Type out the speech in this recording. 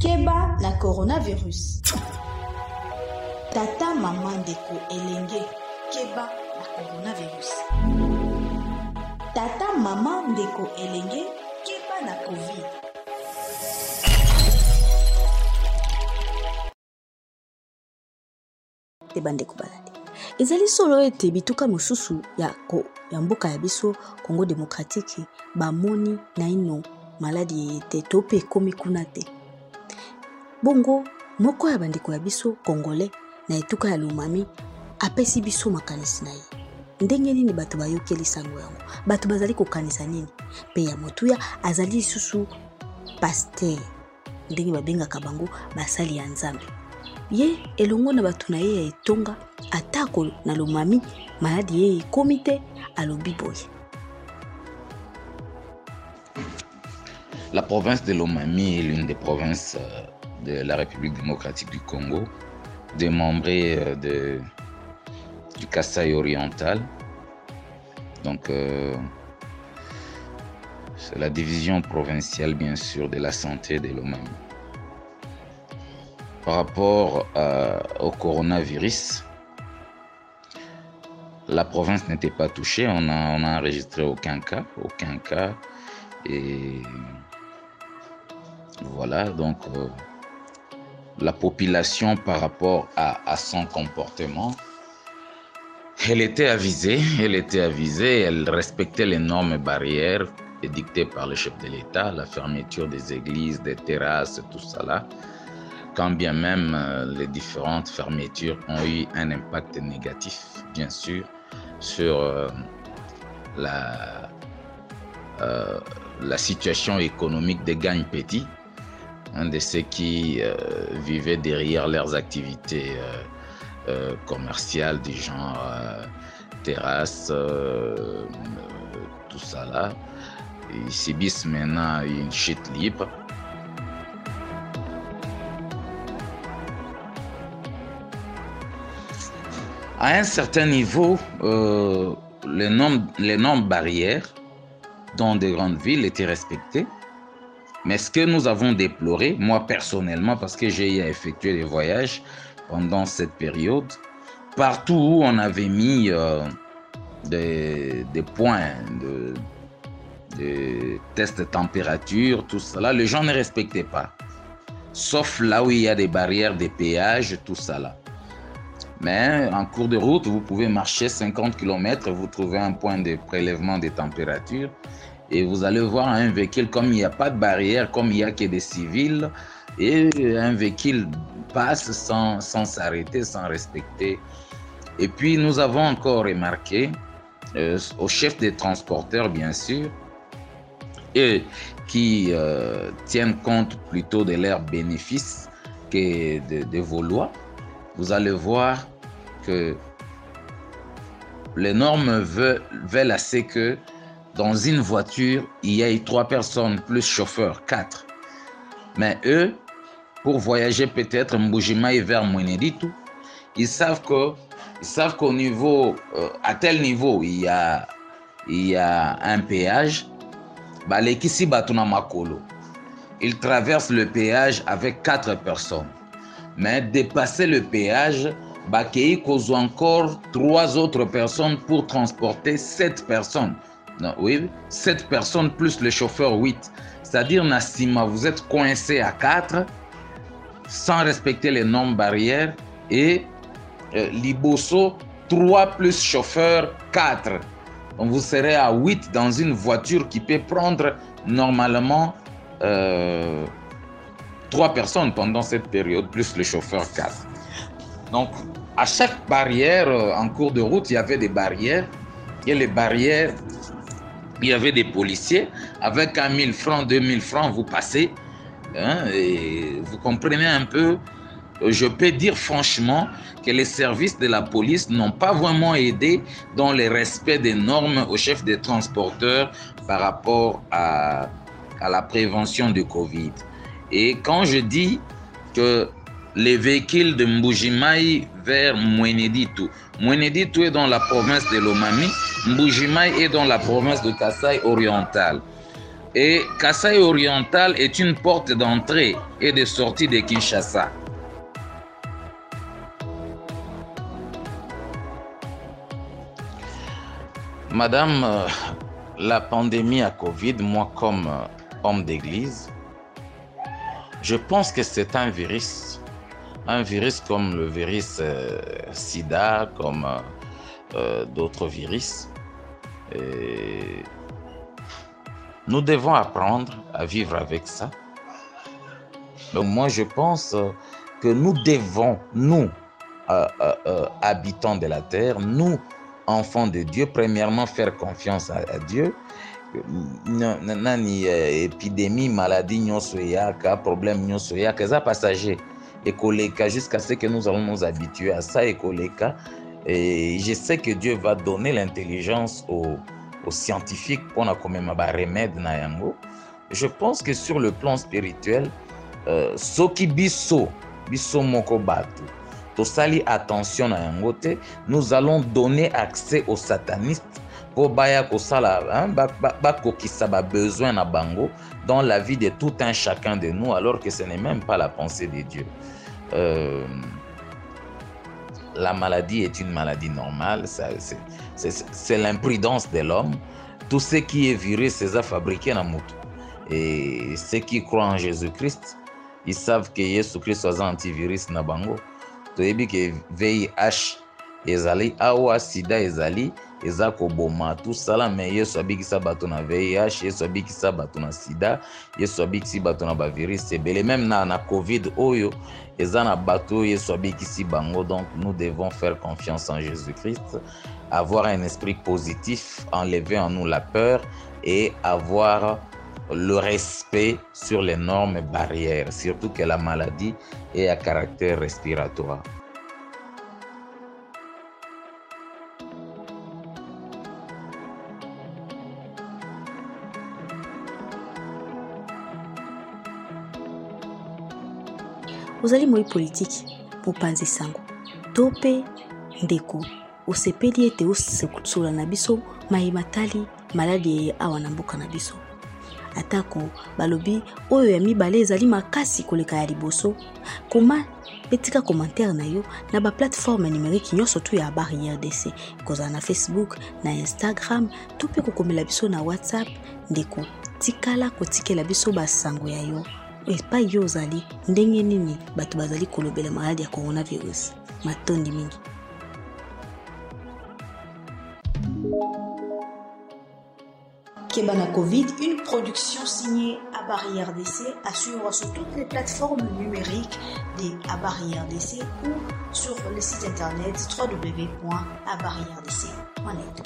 keba na coronavirus. Tata mama ndeko elenge keba na coronavirus. Tata mama ndeko elenge keba na covid. Te bandeko balandi ezali solo ete bituka mosusu ya, ko, ya mboka ya biso congo démocratique bamoni naino maladi eye te to mpe ekomi kuna te bongo moko ya bandeko ya biso congolais na etuka ya lomami apesi biso makanisi na ye. Ndenge nini bato bayokeli sango yango? Bato bazali kokanisa nini? Mpe ya motuya azali lisusu paster ndenge babengaka bango basali ya nzambe. Ye elongo na bato na ye ya etonga atako na lomami maladi ye ekomi te alobi boye. La province de Lomami est l'une des provinces euh, de la République démocratique du Congo, démembrée euh, de, du Kasaï oriental. Donc, euh, c'est la division provinciale, bien sûr, de la santé de Lomami. Par rapport euh, au coronavirus, la province n'était pas touchée. On a, on a enregistré aucun cas, aucun cas. Et voilà, donc la population par rapport à, son comportement, elle était avisée, elle était avisée, elle respectait les normes barrières édictées par le chef de l'État, la fermeture des églises, des terrasses, tout ça là. Quand bien même euh, les différentes fermetures ont eu un impact négatif, bien sûr, sur euh, la, la situation économique des gagnes petits un de ceux qui euh, vivaient derrière leurs activités euh, euh, commerciales du genre terrasse, tout ça là. Ils subissent maintenant une chute libre. À un certain niveau, les, normes, les normes barrières dans des grandes villes étaient respectées. Mais ce que nous avons déploré, moi personnellement, parce que j'ai effectué des voyages pendant cette période, partout où on avait mis euh, des, points de, de tests de température, tout cela, les gens ne respectaient pas. Sauf là où il y a des barrières, des péages, tout ça là. Mais en cours de route, vous pouvez marcher 50 km, vous trouvez un point de prélèvement des températures et vous allez voir un véhicule comme il n'y a pas de barrière, comme il n'y a que des civils, et un véhicule passe sans s'arrêter, sans, respecter. Et puis nous avons encore remarqué euh, au chef des transporteurs, bien sûr, et qui euh, tiennent compte plutôt de leurs bénéfices que de, de vos lois, vous allez voir que les normes veulent, veulent assez que dans une voiture, il y a trois personnes plus chauffeur, quatre. Mais eux, pour voyager peut-être Mbujimai vers Mweneditu, ils savent que ils savent qu'au niveau, euh, à tel niveau, il y a, il y a un péage. Balekisi Batuna Makolo. Ils traversent le péage avec quatre personnes. Mais dépasser le péage, Bakei cause encore trois autres personnes pour transporter sept personnes. Non, oui, 7 personnes plus le chauffeur 8. C'est-à-dire, Nassima, vous êtes coincé à 4 sans respecter les normes barrières et euh, Liboso, 3 plus chauffeur 4. Donc, vous serez à 8 dans une voiture qui peut prendre normalement euh, 3 personnes pendant cette période, plus le chauffeur 4. Donc, à chaque barrière euh, en cours de route, il y avait des barrières. Et les barrières il y avait des policiers. Avec 1 1000 francs, 2000 francs, vous passez. Hein, vous comprenez un peu. Je peux dire franchement que les services de la police n'ont pas vraiment aidé dans le respect des normes au chef des transporteurs par rapport à, à la prévention du Covid. Et quand je dis que les véhicules de Mbujimai vers Mweneditu. Mweneditu est dans la province de Lomami, Mbujimai est dans la province de Kassai oriental. Et Kassai Oriental est une porte d'entrée et de sortie de Kinshasa. Madame, euh, la pandémie à Covid, moi comme euh, homme d'église, je pense que c'est un virus. Un virus comme le virus euh, sida, comme d'autres virus. Et nous devons apprendre à vivre avec ça. Donc moi, je pense que nous devons, nous, habitants de la terre, nous, enfant de Dieu, premièrement, faire confiance à, Dieu. nani euh, épidémie maladie nyonso eyaka problème nyonso eyaka eza passager ekoleka jusqu'à ce que nous allons nous habituer à ça ekoleka et je sais que Dieu va donner l'intelligence aux, scientifiques pour na komema ba remède na yango. Je pense que sur le plan spirituel euh, biso biso moko tosali attention na nous allons donner accès aux satanistes mpo baya kosala bakokisa babesoin na bango dans la vie de tout un chacun de nous alors que ce n'est même pas la pensée de dieu. Euh, la maladie est une maladie normale c'est l'imprudence de l'homme. Tout ce qui est virus eza fabriqué na motu et ceux qui croient en jésus-christ ils savent que yesu christ aza antivirus na bango toyebi ke vih ezali awa sida ezali eza koboma. Tosala me yesu abikisa bato na vih yesu abikisa bato na sida yesu abikisi bato na bavirus ebele. Meme na, na covid oyo eza na bato oyo yesu abikisi bango. Donc nous devons faire confiance en jésus christ avoir un esprit positif enlever en nous la peur et avoir le respect sur les normes barrières, surtout que la maladie est à caractère respiratoire. Ozali moi politike mopanzi sango. To mpe ndeko osepeli ete osola na biso mayeba tali maladi awa na mboka na biso. Atako balobi oyo ya mibale ezali makasi koleka ya liboso. Koma etika commentaire na yo na baplateforme numérique nyonso tu ya habari rdc kozala na facebook na instagram to mpe kokomela biso na whatsapp. Ndeko tikala kotikela biso basango ya yo epai yo ozali ndenge nini bato bazali kolobela maladi ya coronavirus? Matondi mingi Kebana Covid, une production signée à Barrière DC, à suivre sur toutes les plateformes numériques des Barrière DC ou sur le site internet www.abarrièredc.net.